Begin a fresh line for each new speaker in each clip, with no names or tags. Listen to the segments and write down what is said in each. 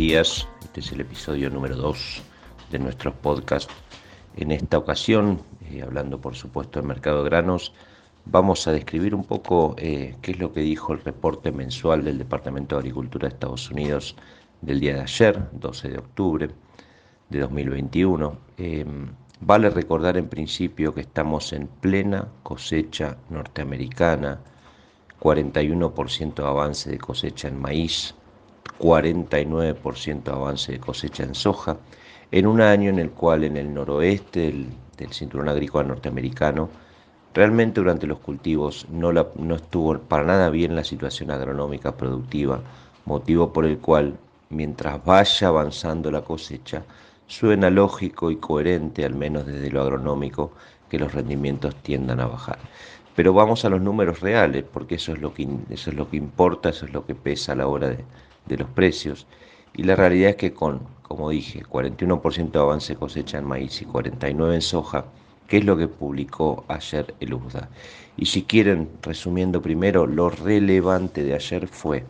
días. Este es el episodio número 2 de nuestros podcasts. En esta ocasión, eh, hablando por supuesto del mercado de granos, vamos a describir un poco eh, qué es lo que dijo el reporte mensual del Departamento de Agricultura de Estados Unidos del día de ayer, 12 de octubre de 2021. Eh, vale recordar en principio que estamos en plena cosecha norteamericana, 41% de avance de cosecha en maíz, 49% de avance de cosecha en soja, en un año en el cual en el noroeste del, cinturón agrícola norteamericano, realmente durante los cultivos no, no estuvo para nada bien la situación agronómica productiva, motivo por el cual, mientras vaya avanzando la cosecha, suena lógico y coherente, al menos desde lo agronómico, que los rendimientos tiendan a bajar. Pero vamos a los números reales, porque eso es lo que, eso es lo que importa, eso es lo que pesa a la hora de, de los precios. Y la realidad es que con, como dije, 41% de avance cosecha en maíz y 49% en soja, que es lo que publicó ayer el USDA. Y si quieren, resumiendo primero, lo relevante de ayer fue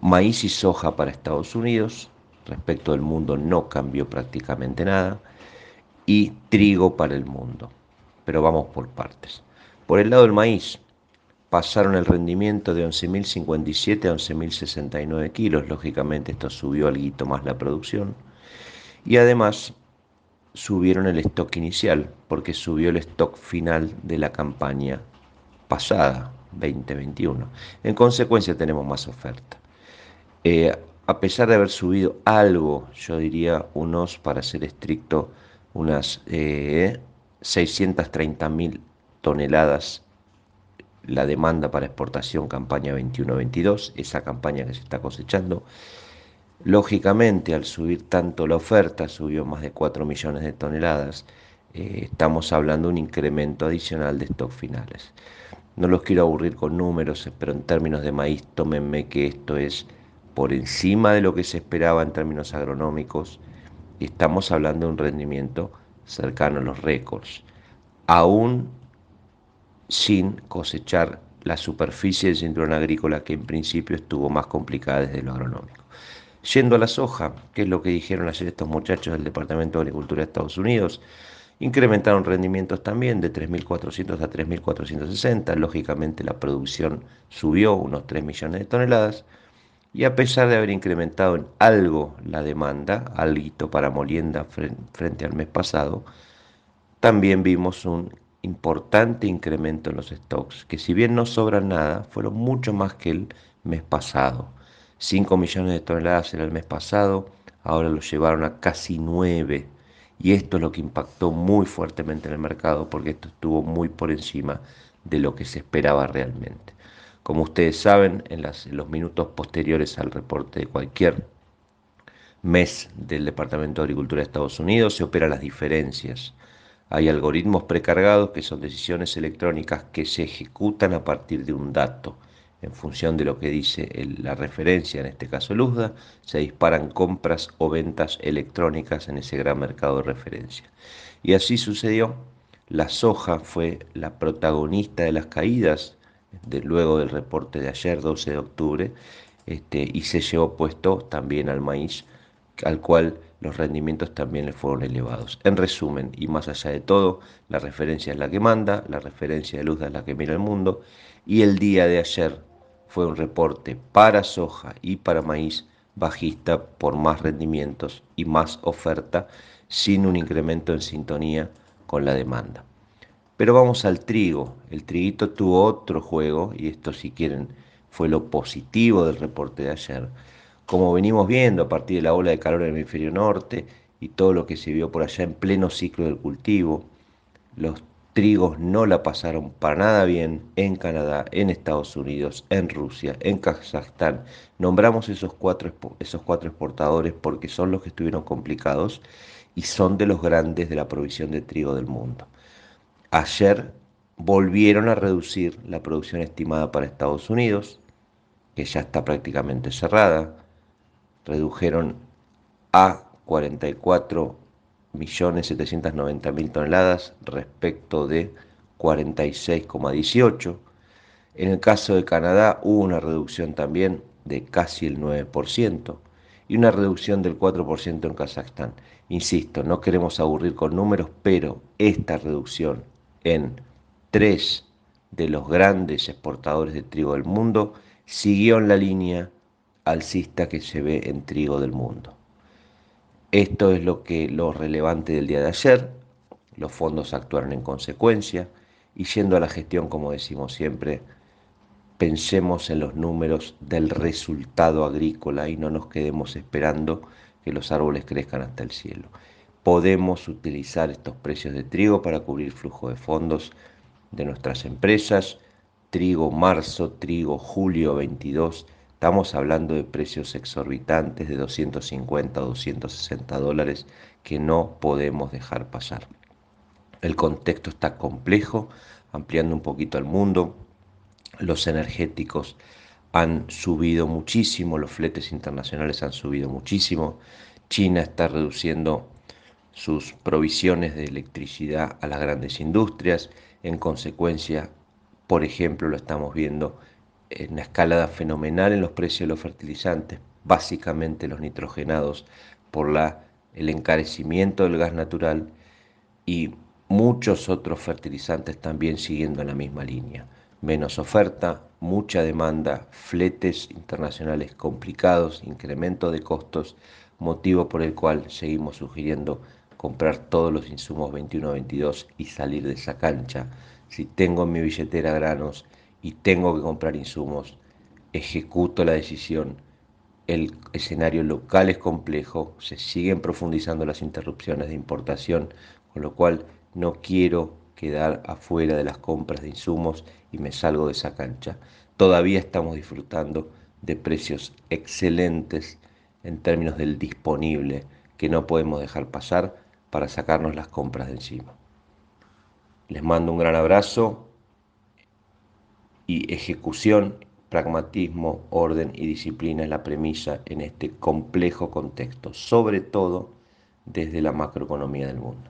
maíz y soja para Estados Unidos, respecto del mundo no cambió prácticamente nada, y trigo para el mundo. Pero vamos por partes. Por el lado del maíz, pasaron el rendimiento de 11.057 a 11.069 kilos. Lógicamente esto subió algo más la producción. Y además subieron el stock inicial, porque subió el stock final de la campaña pasada, 2021. En consecuencia tenemos más oferta. Eh, a pesar de haber subido algo, yo diría unos, para ser estricto, unas eh, 630.000 toneladas la demanda para exportación campaña 21-22, esa campaña que se está cosechando. Lógicamente, al subir tanto la oferta, subió más de 4 millones de toneladas, eh, estamos hablando de un incremento adicional de stock finales. No los quiero aburrir con números, pero en términos de maíz, tómenme que esto es por encima de lo que se esperaba en términos agronómicos. Estamos hablando de un rendimiento cercano a los récords. Aún sin cosechar la superficie del cinturón agrícola que en principio estuvo más complicada desde lo agronómico. Yendo a la soja, que es lo que dijeron ayer estos muchachos del Departamento de Agricultura de Estados Unidos, incrementaron rendimientos también de 3.400 a 3.460, lógicamente la producción subió unos 3 millones de toneladas, y a pesar de haber incrementado en algo la demanda, algo para molienda frente al mes pasado, también vimos un importante incremento en los stocks, que si bien no sobran nada, fueron mucho más que el mes pasado. 5 millones de toneladas era el mes pasado, ahora lo llevaron a casi 9. Y esto es lo que impactó muy fuertemente en el mercado, porque esto estuvo muy por encima de lo que se esperaba realmente. Como ustedes saben, en, en los minutos posteriores al reporte de cualquier mes del Departamento de Agricultura de Estados Unidos se operan las diferencias hay algoritmos precargados que son decisiones electrónicas que se ejecutan a partir de un dato. En función de lo que dice la referencia, en este caso el se disparan compras o ventas electrónicas en ese gran mercado de referencia. Y así sucedió. La soja fue la protagonista de las caídas de, luego del reporte de ayer, 12 de octubre, este, y se llevó puesto también al maíz, al cual los rendimientos también le fueron elevados. En resumen, y más allá de todo, la referencia es la que manda, la referencia de luz es la que mira el mundo, y el día de ayer fue un reporte para soja y para maíz bajista por más rendimientos y más oferta, sin un incremento en sintonía con la demanda. Pero vamos al trigo. El triguito tuvo otro juego, y esto si quieren fue lo positivo del reporte de ayer como venimos viendo a partir de la ola de calor en el hemisferio norte y todo lo que se vio por allá en pleno ciclo del cultivo, los trigos no la pasaron para nada bien en Canadá, en Estados Unidos, en Rusia, en Kazajstán. Nombramos esos cuatro, esos cuatro exportadores porque son los que estuvieron complicados y son de los grandes de la provisión de trigo del mundo. Ayer volvieron a reducir la producción estimada para Estados Unidos, que ya está prácticamente cerrada redujeron a 44.790.000 toneladas respecto de 46,18. En el caso de Canadá hubo una reducción también de casi el 9%. y una reducción del 4% en Kazajstán. Insisto, no queremos aburrir con números, pero esta reducción en tres de los grandes exportadores de trigo del mundo siguió en la línea alcista que se ve en trigo del mundo. Esto es lo que lo relevante del día de ayer. Los fondos actuaron en consecuencia y yendo a la gestión, como decimos siempre, pensemos en los números del resultado agrícola y no nos quedemos esperando que los árboles crezcan hasta el cielo. Podemos utilizar estos precios de trigo para cubrir flujo de fondos de nuestras empresas. Trigo marzo, trigo julio 22 Estamos hablando de precios exorbitantes de 250 o 260 dólares que no podemos dejar pasar. El contexto está complejo, ampliando un poquito el mundo. Los energéticos han subido muchísimo, los fletes internacionales han subido muchísimo. China está reduciendo sus provisiones de electricidad a las grandes industrias. En consecuencia, por ejemplo, lo estamos viendo en una escalada fenomenal en los precios de los fertilizantes, básicamente los nitrogenados, por la, el encarecimiento del gas natural y muchos otros fertilizantes también siguiendo en la misma línea. Menos oferta, mucha demanda, fletes internacionales complicados, incremento de costos, motivo por el cual seguimos sugiriendo comprar todos los insumos 21-22 y salir de esa cancha. Si tengo en mi billetera granos, y tengo que comprar insumos, ejecuto la decisión. El escenario local es complejo, se siguen profundizando las interrupciones de importación, con lo cual no quiero quedar afuera de las compras de insumos y me salgo de esa cancha. Todavía estamos disfrutando de precios excelentes en términos del disponible que no podemos dejar pasar para sacarnos las compras de encima. Les mando un gran abrazo, y ejecución, pragmatismo, orden y disciplina es la premisa en este complejo contexto, sobre todo desde la macroeconomía del mundo.